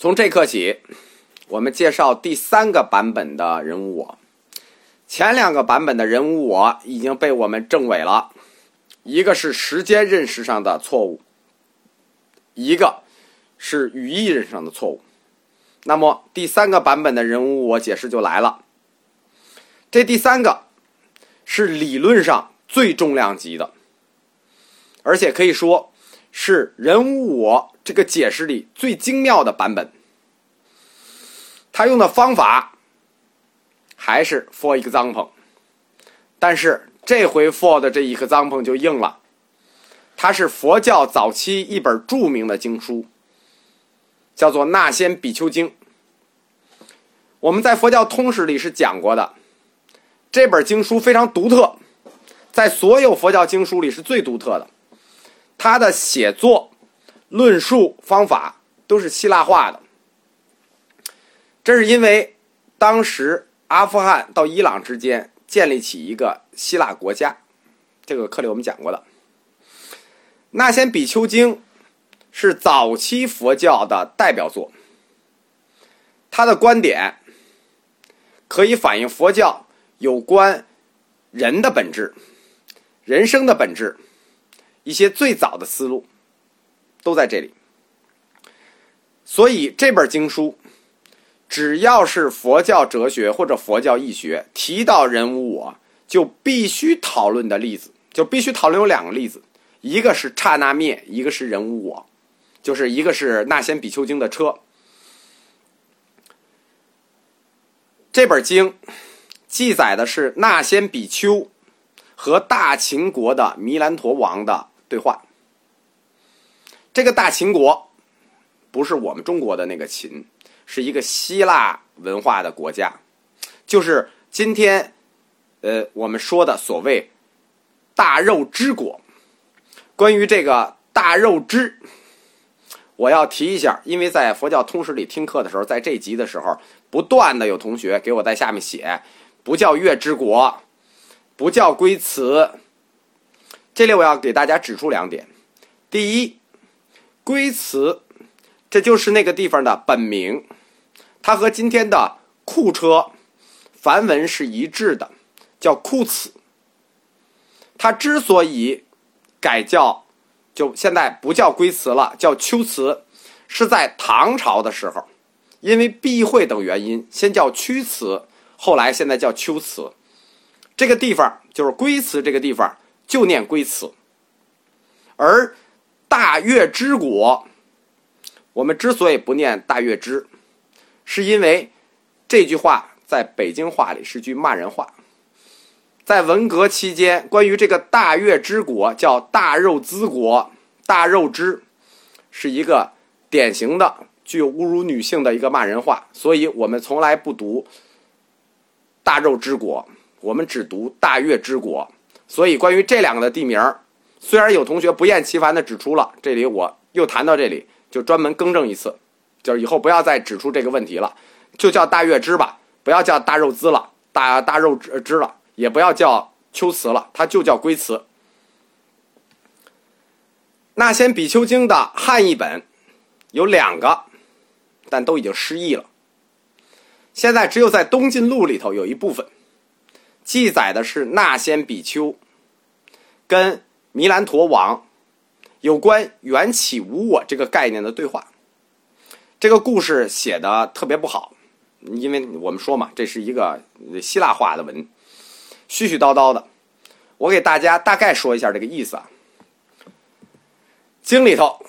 从这刻起，我们介绍第三个版本的人物我。前两个版本的人物我已经被我们证伪了，一个是时间认识上的错误，一个是语义认识上的错误。那么第三个版本的人物我解释就来了。这第三个是理论上最重量级的，而且可以说是人无我这个解释里最精妙的版本。他用的方法。还是 for example，但是这回 for 的这一个 example 就硬了，它是佛教早期一本著名的经书，叫做《那仙比丘经》。我们在佛教通史里是讲过的，这本经书非常独特，在所有佛教经书里是最独特的，他的写作、论述方法都是希腊化的，这是因为当时。阿富汗到伊朗之间建立起一个希腊国家，这个课里我们讲过的。《那先比丘经》是早期佛教的代表作，他的观点可以反映佛教有关人的本质、人生的本质一些最早的思路都在这里，所以这本经书。只要是佛教哲学或者佛教义学提到人无我，就必须讨论的例子，就必须讨论有两个例子，一个是刹那灭，一个是人无我，就是一个是那仙比丘经的车。这本经记载的是那仙比丘和大秦国的弥兰陀王的对话。这个大秦国不是我们中国的那个秦。是一个希腊文化的国家，就是今天，呃，我们说的所谓“大肉之国”。关于这个“大肉之”，我要提一下，因为在佛教通史里听课的时候，在这集的时候，不断的有同学给我在下面写，不叫月之国，不叫龟兹。这里我要给大家指出两点：第一，龟兹，这就是那个地方的本名。它和今天的库车梵文是一致的，叫库此。它之所以改叫，就现在不叫龟兹了，叫龟兹，是在唐朝的时候，因为避讳等原因，先叫屈兹，后来现在叫秋兹。这个地方就是龟兹，这个地方就念龟兹。而大月之国，我们之所以不念大月之。是因为这句话在北京话里是句骂人话。在文革期间，关于这个大月之国叫大肉之国，大肉之是一个典型的具有侮辱女性的一个骂人话，所以我们从来不读大肉之国，我们只读大月之国。所以关于这两个的地名，虽然有同学不厌其烦的指出了，这里我又谈到这里，就专门更正一次。就是以后不要再指出这个问题了，就叫大月支吧，不要叫大肉资了，大大肉支了，也不要叫秋瓷了，它就叫龟瓷。那先比丘经的汉译本有两个，但都已经失忆了。现在只有在东晋录里头有一部分记载的是那先比丘跟弥兰陀王有关缘起无我这个概念的对话。这个故事写的特别不好，因为我们说嘛，这是一个希腊化的文，絮絮叨叨的。我给大家大概说一下这个意思啊。经里头，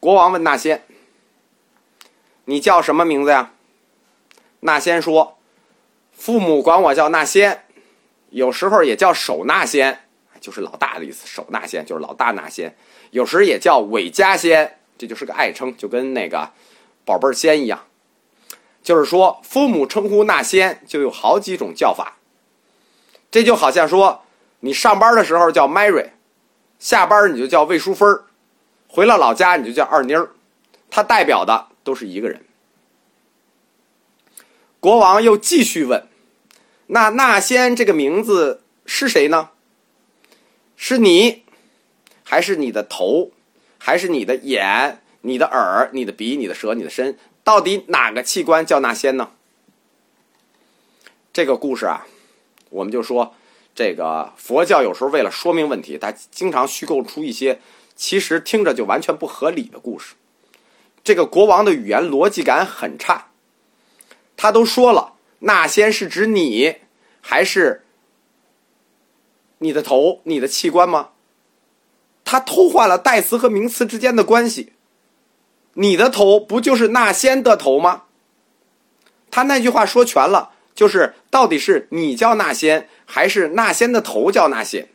国王问那仙：“你叫什么名字呀？”那仙说：“父母管我叫那仙，有时候也叫守那仙，就是老大的意思。守那仙就是老大那仙，有时也叫韦家仙。”这就是个爱称，就跟那个宝贝儿仙一样，就是说父母称呼那仙就有好几种叫法。这就好像说，你上班的时候叫 Mary，下班你就叫魏淑芬儿，回了老家你就叫二妮儿，它代表的都是一个人。国王又继续问：“那那仙这个名字是谁呢？是你，还是你的头？”还是你的眼、你的耳、你的鼻、你的舌、你的身，到底哪个器官叫那仙呢？这个故事啊，我们就说，这个佛教有时候为了说明问题，它经常虚构出一些其实听着就完全不合理的故事。这个国王的语言逻辑感很差，他都说了，那仙是指你，还是你的头、你的器官吗？他偷换了代词和名词之间的关系。你的头不就是那仙的头吗？他那句话说全了，就是到底是你叫那仙，还是那仙的头叫那仙？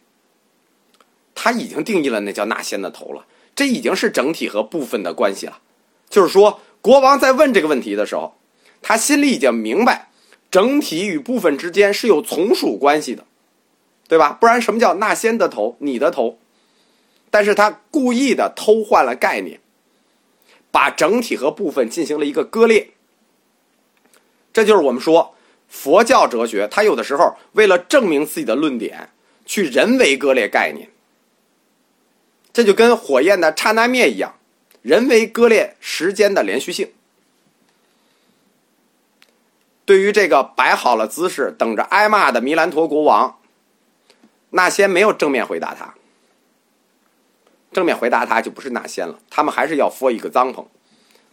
他已经定义了那叫那仙的头了，这已经是整体和部分的关系了。就是说，国王在问这个问题的时候，他心里已经明白，整体与部分之间是有从属关系的，对吧？不然什么叫那仙的头，你的头？但是他故意的偷换了概念，把整体和部分进行了一个割裂。这就是我们说佛教哲学，它有的时候为了证明自己的论点，去人为割裂概念。这就跟火焰的刹那灭一样，人为割裂时间的连续性。对于这个摆好了姿势等着挨骂的弥兰陀国王，那些没有正面回答他。正面回答他就不是那仙了，他们还是要说一个脏棚，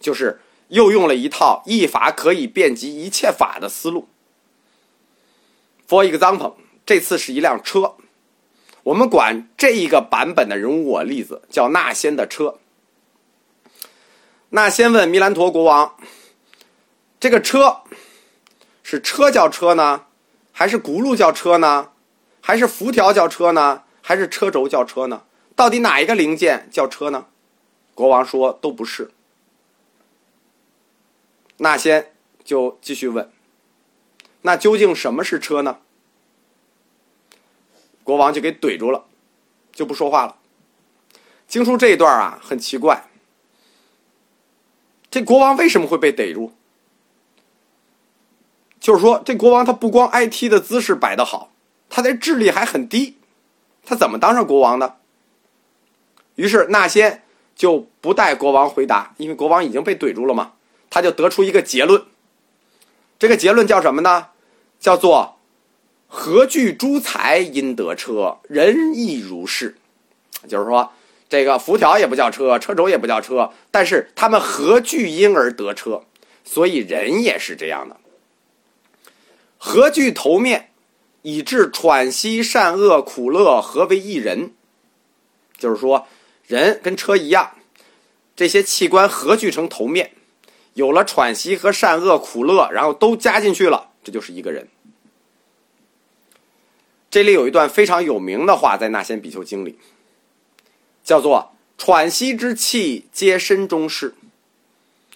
就是又用了一套一法可以遍及一切法的思路。说一个脏棚，这次是一辆车，我们管这一个版本的人物我例子叫那仙的车。那仙问弥兰陀国王：“这个车是车叫车呢，还是轱辘叫车呢，还是辐条叫车呢，还是车轴叫车呢？”到底哪一个零件叫车呢？国王说都不是。那先就继续问，那究竟什么是车呢？国王就给怼住了，就不说话了。经书这一段啊，很奇怪，这国王为什么会被逮住？就是说，这国王他不光 IT 的姿势摆得好，他的智力还很低，他怎么当上国王的？于是那仙就不带国王回答，因为国王已经被怼住了嘛。他就得出一个结论，这个结论叫什么呢？叫做“何惧诸才因得车，人亦如是”。就是说，这个辐条也不叫车，车轴也不叫车，但是他们何惧因而得车？所以人也是这样的。何惧头面，以致喘息善恶苦乐合为一人？就是说。人跟车一样，这些器官合聚成头面，有了喘息和善恶苦乐，然后都加进去了，这就是一个人。这里有一段非常有名的话，在《那仙比丘经》里，叫做“喘息之气，皆身中事；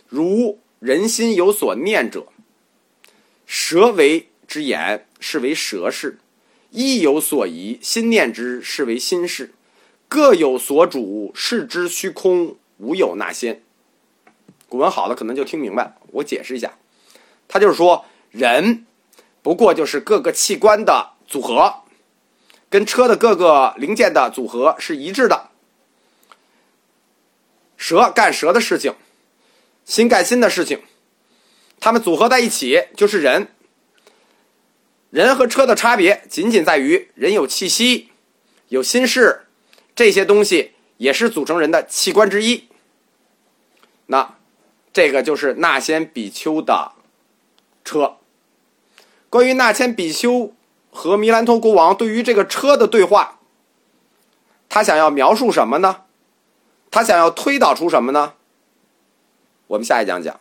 如人心有所念者，舌为之言，是为舌事；意有所疑，心念之，是为心事。”各有所主，视之虚空，无有那仙。古文好的可能就听明白了，我解释一下，他就是说，人不过就是各个器官的组合，跟车的各个零件的组合是一致的。蛇干蛇的事情，心干心的事情，他们组合在一起就是人。人和车的差别仅仅在于人有气息，有心事。这些东西也是组成人的器官之一。那这个就是那仙比丘的车。关于那仙比丘和弥兰陀国王对于这个车的对话，他想要描述什么呢？他想要推导出什么呢？我们下一讲讲。